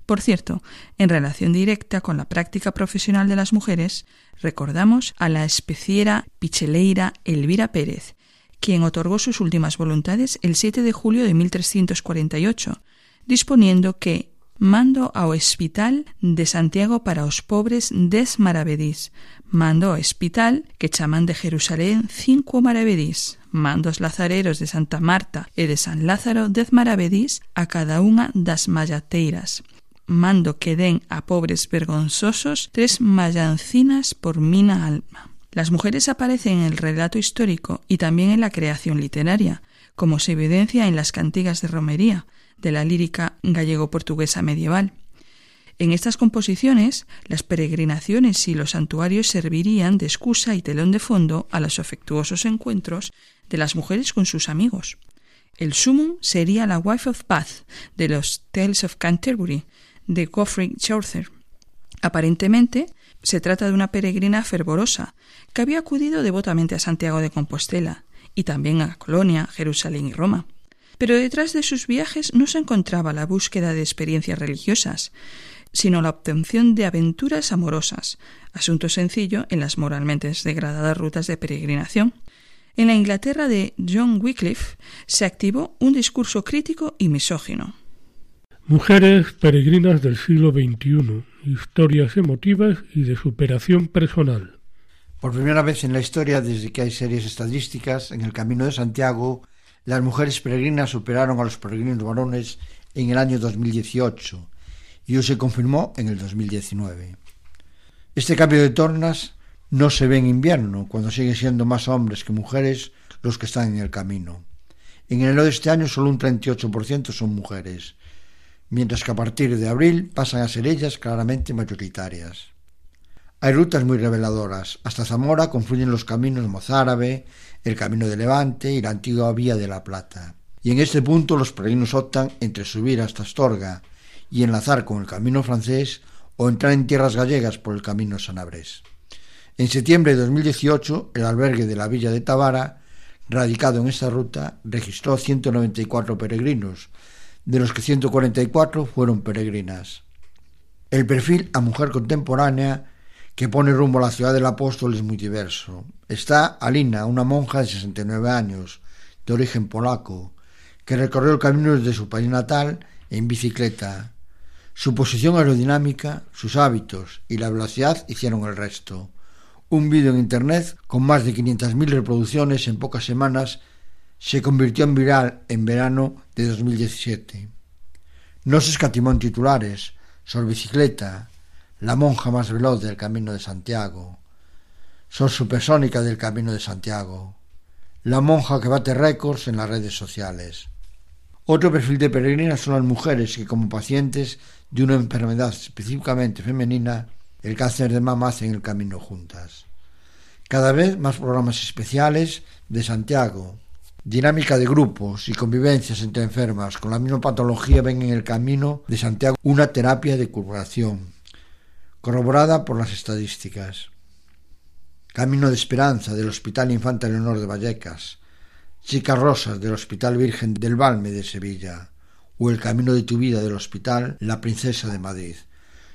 B: Por cierto, en relación directa con la práctica profesional de las mujeres, recordamos a la especiera picheleira Elvira Pérez, quien otorgó sus últimas voluntades el 7 de julio de 1348, disponiendo que mando ao Hospital de Santiago para os pobres des maravedís, mando ao Hospital que chaman de Jerusalén cinco maravedís, mando os lazareros de Santa Marta e de San Lázaro dez maravedís a cada unha das mallateiras, mando que den a pobres vergonzosos tres mallancinas por mina alma. Las mujeres aparecen en el relato histórico y también en la creación literaria, como se evidencia en las cantigas de romería, de la lírica gallego-portuguesa medieval. En estas composiciones, las peregrinaciones y los santuarios servirían de excusa y telón de fondo a los afectuosos encuentros de las mujeres con sus amigos. El sumum sería la Wife of Bath de los Tales of Canterbury de Geoffrey Chaucer. Aparentemente, se trata de una peregrina fervorosa que había acudido devotamente a Santiago de Compostela y también a Colonia, Jerusalén y Roma. Pero detrás de sus viajes no se encontraba la búsqueda de experiencias religiosas, sino la obtención de aventuras amorosas, asunto sencillo en las moralmente degradadas rutas de peregrinación. En la Inglaterra de John Wycliffe se activó un discurso crítico y misógino.
A: Mujeres peregrinas del siglo XXI, historias emotivas y de superación personal.
C: Por primera vez en la historia, desde que hay series estadísticas, en el Camino de Santiago las mujeres peregrinas superaron a los peregrinos varones en el año 2018 y se confirmó en el 2019. Este cambio de tornas no se ve en invierno, cuando siguen siendo más hombres que mujeres los que están en el camino. En enero de este año solo un 38% son mujeres, mientras que a partir de abril pasan a ser ellas claramente mayoritarias. Hay rutas muy reveladoras. Hasta Zamora confluyen los caminos mozárabe, el camino de Levante y la antigua vía de la Plata. Y en este punto los peregrinos optan entre subir hasta Astorga y enlazar con el camino francés o entrar en tierras gallegas por el camino sanabrés. En septiembre de 2018, el albergue de la villa de Tabara, radicado en esta ruta, registró 194 peregrinos, de los que 144 fueron peregrinas. El perfil a mujer contemporánea que pone rumbo a la ciudad del apóstol es muy diverso. Está Alina, una monja de 69 años, de origen polaco, que recorrió el camino desde su país natal en bicicleta. Su posición aerodinámica, sus hábitos y la velocidad hicieron el resto. Un vídeo en Internet con más de 500.000 reproducciones en pocas semanas se convirtió en viral en verano de 2017. No se escatimó en titulares, sobre bicicleta, la monja más veloz del Camino de Santiago, son supersónica del Camino de Santiago, la monja que bate récords en las redes sociales. Otro perfil de peregrinas son las mujeres que como pacientes de una enfermedad específicamente femenina, el cáncer de mama, hacen el camino juntas. Cada vez más programas especiales de Santiago, dinámica de grupos y convivencias entre enfermas con la misma patología ven en el camino de Santiago una terapia de curación, corroborada por las estadísticas. Camino de Esperanza del Hospital Infanta Leonor de Vallecas, Chicas Rosas del Hospital Virgen del Balme de Sevilla o El Camino de tu Vida del Hospital La Princesa de Madrid.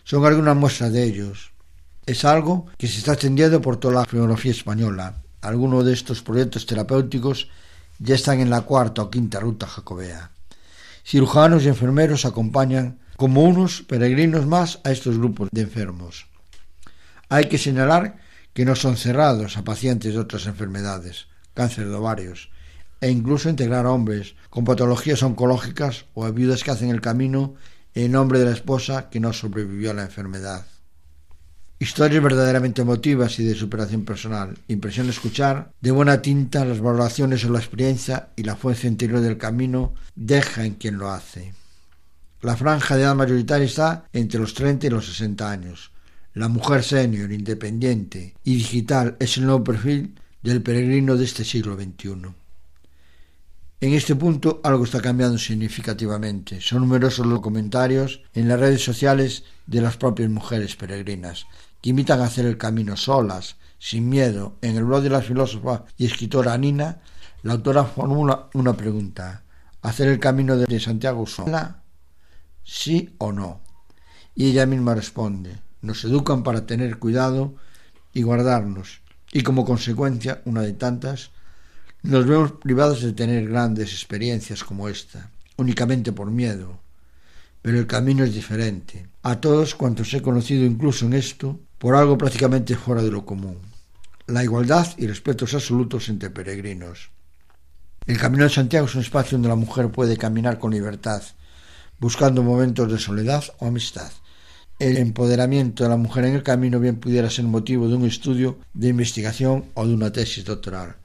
C: Son algunas muestras de ellos. Es algo que se está extendiendo por toda la geografía española. Algunos de estos proyectos terapéuticos ya están en la cuarta o quinta ruta jacobea. Cirujanos y enfermeros acompañan como unos peregrinos más a estos grupos de enfermos. Hay que señalar que no son cerrados a pacientes de otras enfermedades, cáncer de ovarios, e incluso integrar a hombres con patologías oncológicas o a viudas que hacen el camino en nombre de la esposa que no sobrevivió a la enfermedad. Historias verdaderamente emotivas y de superación personal. Impresión escuchar de buena tinta las valoraciones o la experiencia y la fuerza interior del camino deja en quien lo hace. La franja de edad mayoritaria está entre los 30 y los 60 años. La mujer senior, independiente y digital es el nuevo perfil del peregrino de este siglo XXI. En este punto algo está cambiando significativamente. Son numerosos los comentarios en las redes sociales de las propias mujeres peregrinas, que invitan a hacer el camino solas, sin miedo. En el blog de la filósofa y escritora Nina, la autora formula una pregunta. ¿Hacer el camino de Santiago sola? sí o no. Y ella misma responde, nos educan para tener cuidado y guardarnos, y como consecuencia, una de tantas, nos vemos privados de tener grandes experiencias como esta, únicamente por miedo. Pero el camino es diferente. A todos cuantos he conocido incluso en esto, por algo prácticamente fuera de lo común. La igualdad y respetos absolutos entre peregrinos. El Camino de Santiago es un espacio donde la mujer puede caminar con libertad, buscando momentos de soledad o amistad. El empoderamiento de la mujer en el camino bien pudiera ser motivo de un estudio de investigación o de una tesis doctoral.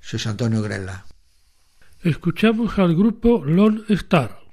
C: Soy Antonio Grela.
A: Escuchamos al grupo Lone Star.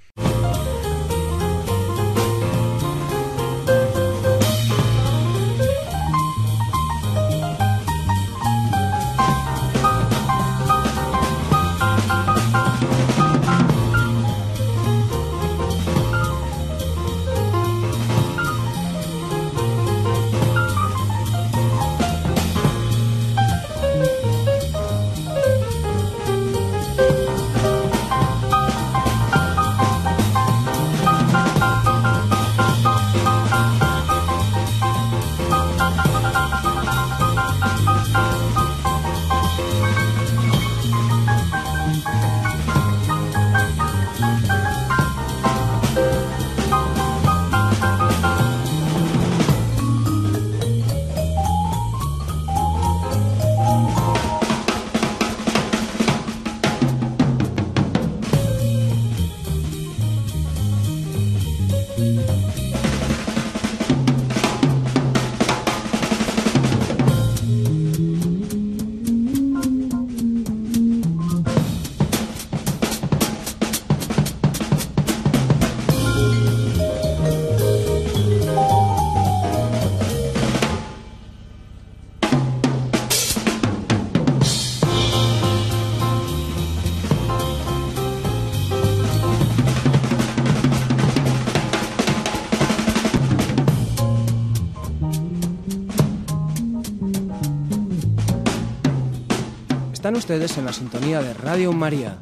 I: Ustedes en la sintonía de Radio María.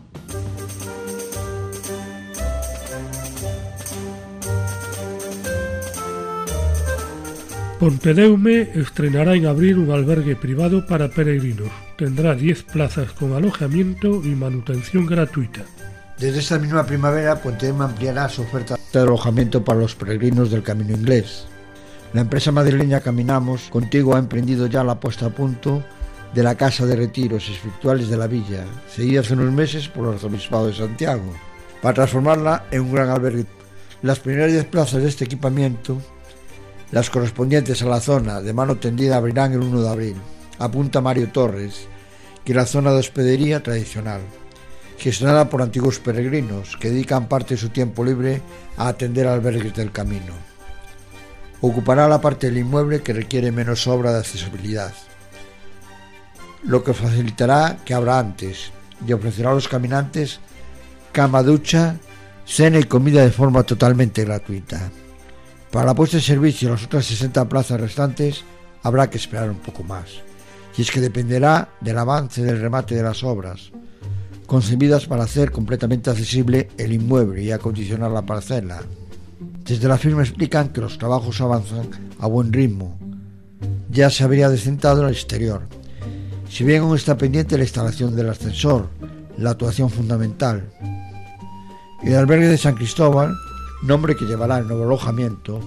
A: Pontedeume estrenará en abril un albergue privado para peregrinos. Tendrá 10 plazas con alojamiento y manutención gratuita.
C: Desde esta misma primavera, Pontedeume ampliará su oferta de alojamiento para los peregrinos del Camino Inglés. La empresa madrileña Caminamos contigo ha emprendido ya la puesta a punto de la Casa de Retiros Espirituales de la Villa, seguida hace unos meses por el Arzobispado de Santiago, para transformarla en un gran albergue. Las primeras 10 plazas de este equipamiento, las correspondientes a la zona de mano tendida, abrirán el 1 de abril. Apunta Mario Torres, que la zona de hospedería tradicional, gestionada por antiguos peregrinos que dedican parte de su tiempo libre a atender albergues del camino. Ocupará la parte del inmueble que requiere menos obra de accesibilidad lo que facilitará que habrá antes y ofrecerá a los caminantes cama, ducha, cena y comida de forma totalmente gratuita. Para la puesta en servicio de las otras 60 plazas restantes habrá que esperar un poco más, y es que dependerá del avance del remate de las obras, concebidas para hacer completamente accesible el inmueble y acondicionar la parcela. Desde la firma explican que los trabajos avanzan a buen ritmo. Ya se habría descentado el exterior, si bien aún está pendiente la instalación del ascensor, la actuación fundamental. El albergue de San Cristóbal, nombre que llevará el nuevo alojamiento,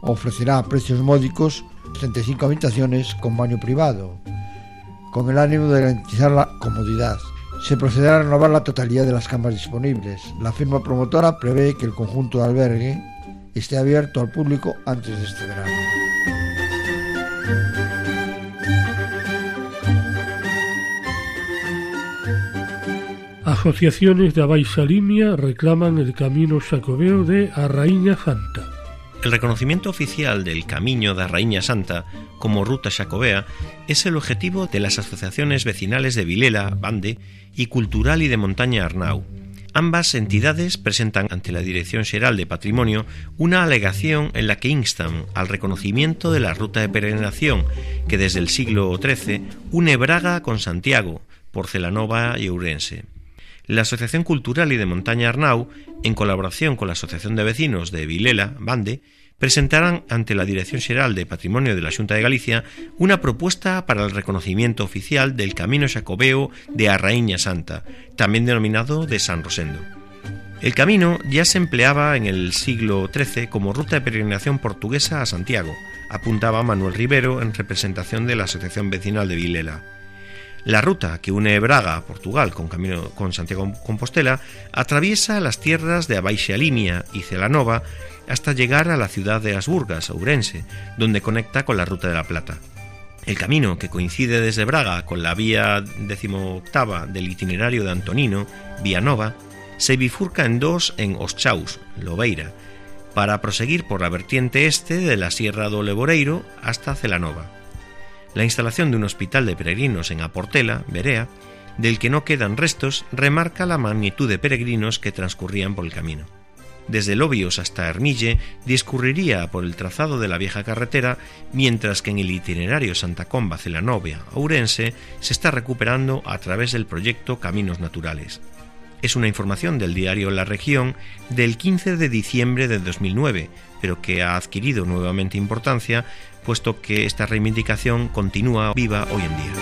C: ofrecerá a precios módicos 35 habitaciones con baño privado, con el ánimo de garantizar la comodidad. Se procederá a renovar la totalidad de las camas disponibles. La firma promotora prevé que el conjunto de albergue esté abierto al público antes de este verano.
A: Asociaciones de Abaisalimia reclaman el camino xacobeo de Arraíña Santa.
H: El reconocimiento oficial del Camino de Raíña Santa como ruta xacobea es el objetivo de las asociaciones vecinales de Vilela, Bande y Cultural y de Montaña Arnau. Ambas entidades presentan ante la Dirección Xeral de Patrimonio una alegación en la que instan al reconocimiento de la ruta de peregrinación que desde el siglo XIII une Braga con Santiago, Porcelanova y Ourense. La Asociación Cultural y de Montaña Arnau, en colaboración con la Asociación de Vecinos de Vilela, Bande, presentarán ante la Dirección Xeral de Patrimonio de la Xunta de Galicia una propuesta para el reconocimiento oficial del Camino Xacobeo de a Raíña Santa, también denominado de San Rosendo. El camino ya se empleaba en el siglo XIII como ruta de peregrinación portuguesa a Santiago, apuntaba Manuel Rivero en representación de la Asociación Vecinal de Vilela. La ruta que une Braga, Portugal, con camino con Santiago Compostela, atraviesa las tierras de Abaixa Limia y Celanova hasta llegar a la ciudad de Asburgas, Ourense, donde conecta con la Ruta de la Plata. El camino, que coincide desde Braga con la vía decimoctava del itinerario de Antonino, Vía Nova, se bifurca en dos en Oschaus, Lobeira, para proseguir por la vertiente este de la Sierra do Leboreiro hasta Celanova. La instalación de un hospital de peregrinos en Aportela, Berea, del que no quedan restos, remarca la magnitud de peregrinos que transcurrían por el camino. Desde Lobios hasta Hermille discurriría por el trazado de la vieja carretera, mientras que en el itinerario Santa Comba Celanovia Ourense se está recuperando a través del proyecto Caminos Naturales. Es una información del diario La Región del 15 de diciembre de 2009, pero que ha adquirido nuevamente importancia puesto que esta reivindicación continúa viva hoy en día.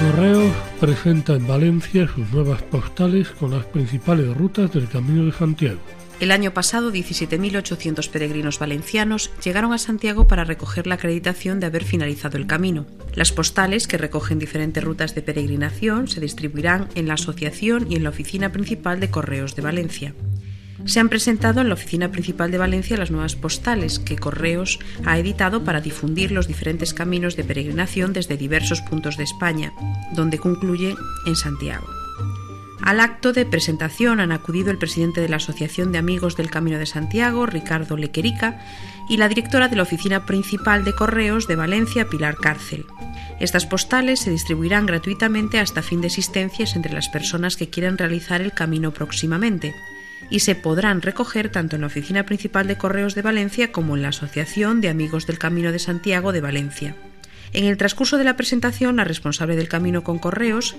A: Correos presenta en Valencia sus nuevas postales con las principales rutas del Camino de Santiago.
E: El año pasado, 17.800 peregrinos valencianos llegaron a Santiago para recoger la acreditación de haber finalizado el camino. Las postales, que recogen diferentes rutas de peregrinación, se distribuirán en la asociación y en la oficina principal de Correos de Valencia. Se han presentado en la oficina principal de Valencia las nuevas postales que Correos ha editado para difundir los diferentes caminos de peregrinación desde diversos puntos de España, donde concluye en Santiago. Al acto de presentación han acudido el presidente de la Asociación de Amigos del Camino de Santiago, Ricardo Lequerica, y la directora de la Oficina Principal de Correos de Valencia, Pilar Cárcel. Estas postales se distribuirán gratuitamente hasta fin de existencias entre las personas que quieran realizar el camino próximamente y se podrán recoger tanto en la Oficina Principal de Correos de Valencia como en la Asociación de Amigos del Camino de Santiago de Valencia. En el transcurso de la presentación, la responsable del camino con correos,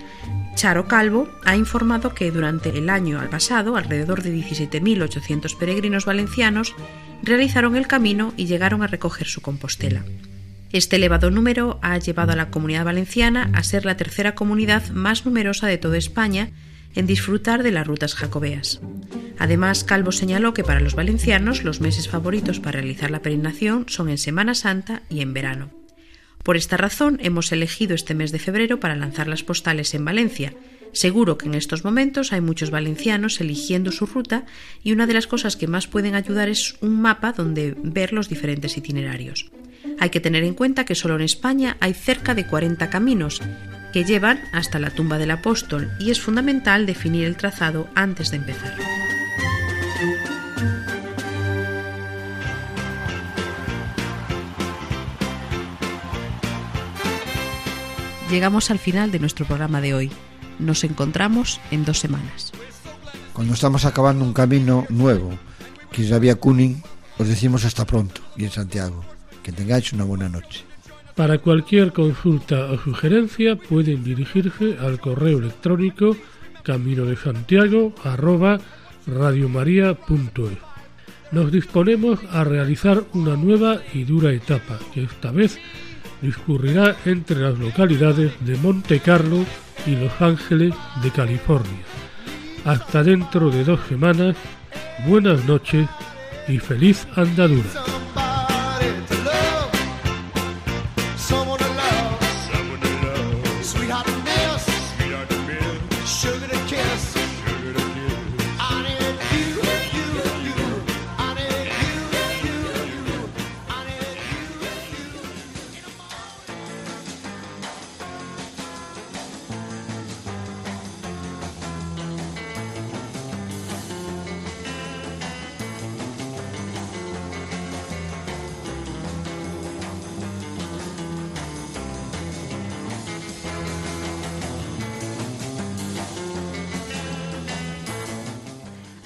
E: Charo Calvo, ha informado que durante el año al pasado, alrededor de 17.800 peregrinos valencianos realizaron el camino y llegaron a recoger su compostela. Este elevado número ha llevado a la comunidad valenciana a ser la tercera comunidad más numerosa de toda España en disfrutar de las rutas jacobeas. Además, Calvo señaló que para los valencianos los meses favoritos para realizar la peregrinación son en Semana Santa y en verano. Por esta razón hemos elegido este mes de febrero para lanzar las postales en Valencia. Seguro que en estos momentos hay muchos valencianos eligiendo su ruta y una de las cosas que más pueden ayudar es un mapa donde ver los diferentes itinerarios. Hay que tener en cuenta que solo en España hay cerca de 40 caminos que llevan hasta la tumba del apóstol y es fundamental definir el trazado antes de empezar. Llegamos al final de nuestro programa de hoy. Nos encontramos en dos semanas.
C: Cuando estamos acabando un camino nuevo, que es la vía Cunin, os decimos hasta pronto y en Santiago. Que tengáis una buena noche.
A: Para cualquier consulta o sugerencia pueden dirigirse al correo electrónico camino de radiomaria.es. Nos disponemos a realizar una nueva y dura etapa que esta vez discurrirá entre las localidades de Monte Carlo y Los Ángeles de California. Hasta dentro de dos semanas, buenas noches y feliz andadura.